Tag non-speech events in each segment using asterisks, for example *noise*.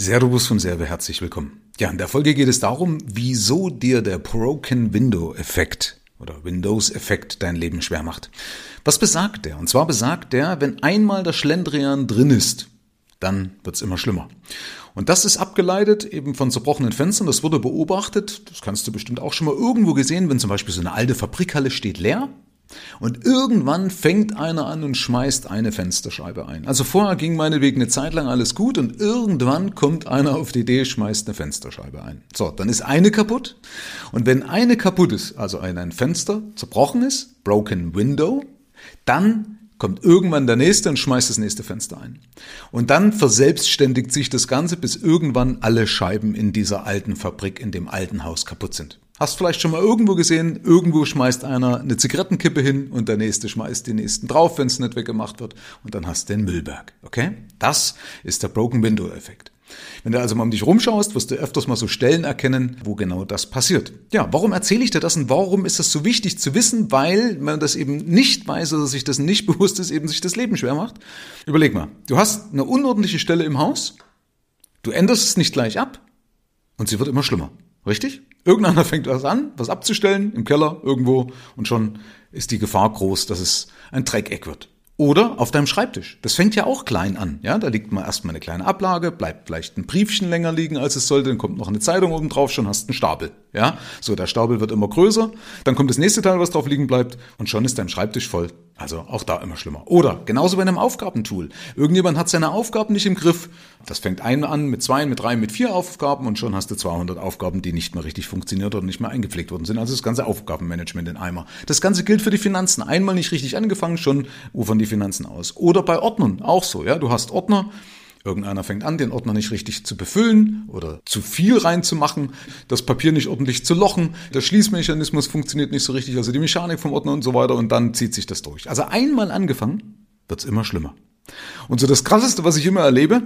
Servus von Serve, herzlich willkommen. Ja, in der Folge geht es darum, wieso dir der Broken Window Effekt oder Windows Effekt dein Leben schwer macht. Was besagt der? Und zwar besagt der, wenn einmal der Schlendrian drin ist, dann wird's immer schlimmer. Und das ist abgeleitet eben von zerbrochenen Fenstern. Das wurde beobachtet. Das kannst du bestimmt auch schon mal irgendwo gesehen, wenn zum Beispiel so eine alte Fabrikhalle steht leer und irgendwann fängt einer an und schmeißt eine Fensterscheibe ein. Also vorher ging meinetwegen eine Zeit lang alles gut und irgendwann kommt einer auf die Idee, schmeißt eine Fensterscheibe ein. So, dann ist eine kaputt. Und wenn eine kaputt ist, also ein Fenster zerbrochen ist, broken window, dann kommt irgendwann der nächste und schmeißt das nächste Fenster ein. Und dann verselbstständigt sich das Ganze, bis irgendwann alle Scheiben in dieser alten Fabrik, in dem alten Haus kaputt sind. Hast vielleicht schon mal irgendwo gesehen, irgendwo schmeißt einer eine Zigarettenkippe hin und der nächste schmeißt die nächsten drauf, wenn es nicht weggemacht wird und dann hast du den Müllberg. Okay? Das ist der Broken Window Effekt. Wenn du also mal um dich rumschaust, wirst du öfters mal so Stellen erkennen, wo genau das passiert. Ja, warum erzähle ich dir das und warum ist das so wichtig zu wissen? Weil man das eben nicht weiß oder sich das nicht *laughs* bewusst ist, eben sich das Leben schwer macht. Überleg mal, du hast eine unordentliche Stelle im Haus, du änderst es nicht gleich ab und sie wird immer schlimmer. Richtig? Irgendeiner fängt was an, was abzustellen im Keller irgendwo und schon ist die Gefahr groß, dass es ein Dreckeck wird. Oder auf deinem Schreibtisch. Das fängt ja auch klein an. Ja, da liegt mal erstmal eine kleine Ablage, bleibt vielleicht ein Briefchen länger liegen, als es sollte, dann kommt noch eine Zeitung oben drauf, schon hast einen Stapel. Ja, so der Stapel wird immer größer, dann kommt das nächste Teil, was drauf liegen bleibt, und schon ist dein Schreibtisch voll. Also auch da immer schlimmer. Oder genauso bei einem Aufgabentool. Irgendjemand hat seine Aufgaben nicht im Griff. Das fängt ein an mit zwei, mit drei, mit vier Aufgaben und schon hast du 200 Aufgaben, die nicht mehr richtig funktioniert oder nicht mehr eingepflegt worden sind. Also das ganze Aufgabenmanagement in Eimer. Das Ganze gilt für die Finanzen. Einmal nicht richtig angefangen, schon ufern die Finanzen aus. Oder bei Ordnern auch so. Ja, du hast Ordner Irgendeiner fängt an, den Ordner nicht richtig zu befüllen oder zu viel reinzumachen, das Papier nicht ordentlich zu lochen, der Schließmechanismus funktioniert nicht so richtig, also die Mechanik vom Ordner und so weiter und dann zieht sich das durch. Also einmal angefangen, wird's immer schlimmer. Und so das Krasseste, was ich immer erlebe,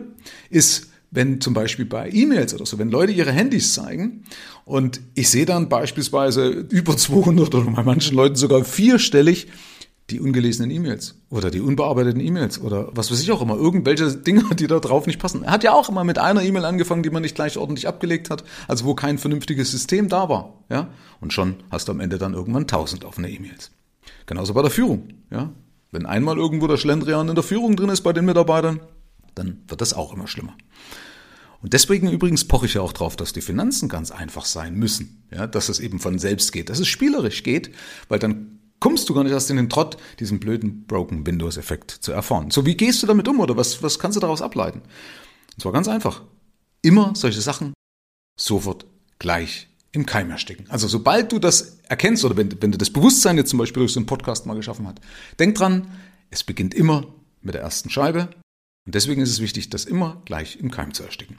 ist, wenn zum Beispiel bei E-Mails oder so, wenn Leute ihre Handys zeigen und ich sehe dann beispielsweise über 200 oder bei manchen Leuten sogar vierstellig die ungelesenen E-Mails oder die unbearbeiteten E-Mails oder was weiß ich auch immer, irgendwelche Dinge, die da drauf nicht passen. Er hat ja auch immer mit einer E-Mail angefangen, die man nicht gleich ordentlich abgelegt hat, also wo kein vernünftiges System da war, ja? Und schon hast du am Ende dann irgendwann tausend offene E-Mails. Genauso bei der Führung, ja? Wenn einmal irgendwo der Schlendrian in der Führung drin ist bei den Mitarbeitern, dann wird das auch immer schlimmer. Und deswegen übrigens poche ich ja auch drauf, dass die Finanzen ganz einfach sein müssen, ja, dass es eben von selbst geht, dass es spielerisch geht, weil dann kommst du gar nicht erst in den Trott, diesen blöden Broken Windows Effekt zu erfahren. So, wie gehst du damit um oder was, was kannst du daraus ableiten? Und zwar ganz einfach. Immer solche Sachen sofort gleich im Keim ersticken. Also sobald du das erkennst oder wenn, wenn du das Bewusstsein jetzt zum Beispiel durch so einen Podcast mal geschaffen hast, denk dran, es beginnt immer mit der ersten Scheibe und deswegen ist es wichtig, das immer gleich im Keim zu ersticken.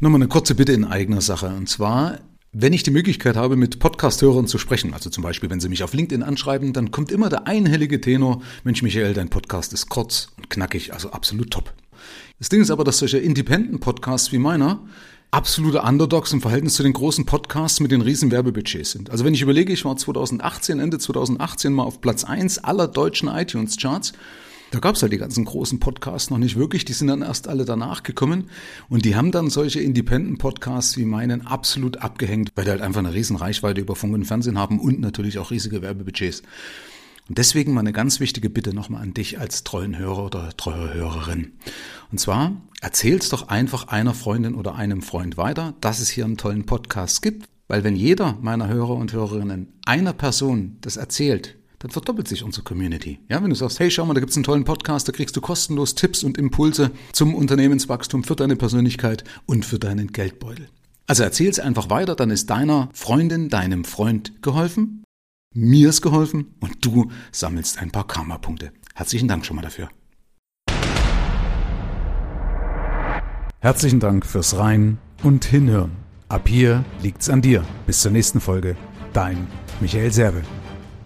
Nochmal eine kurze Bitte in eigener Sache und zwar wenn ich die Möglichkeit habe, mit Podcast-Hörern zu sprechen, also zum Beispiel, wenn sie mich auf LinkedIn anschreiben, dann kommt immer der einhellige Tenor, Mensch Michael, dein Podcast ist kurz und knackig, also absolut top. Das Ding ist aber, dass solche Independent-Podcasts wie meiner absolute Underdogs im Verhältnis zu den großen Podcasts mit den riesen Werbebudgets sind. Also wenn ich überlege, ich war 2018, Ende 2018 mal auf Platz eins aller deutschen iTunes-Charts da gab es halt die ganzen großen Podcasts noch nicht wirklich, die sind dann erst alle danach gekommen und die haben dann solche Independent-Podcasts wie meinen absolut abgehängt, weil die halt einfach eine riesen Reichweite über Funk und Fernsehen haben und natürlich auch riesige Werbebudgets. Und deswegen mal eine ganz wichtige Bitte nochmal an dich als treuen Hörer oder treue Hörerin. Und zwar erzähl's doch einfach einer Freundin oder einem Freund weiter, dass es hier einen tollen Podcast gibt, weil wenn jeder meiner Hörer und Hörerinnen einer Person das erzählt, dann verdoppelt sich unsere Community. Ja, wenn du sagst, hey, schau mal, da gibt's einen tollen Podcast, da kriegst du kostenlos Tipps und Impulse zum Unternehmenswachstum für deine Persönlichkeit und für deinen Geldbeutel. Also erzähl's einfach weiter, dann ist deiner Freundin, deinem Freund geholfen, mir ist geholfen und du sammelst ein paar Karma-Punkte. Herzlichen Dank schon mal dafür. Herzlichen Dank fürs Rein und Hinhören. Ab hier liegt's an dir. Bis zur nächsten Folge. Dein Michael Serve.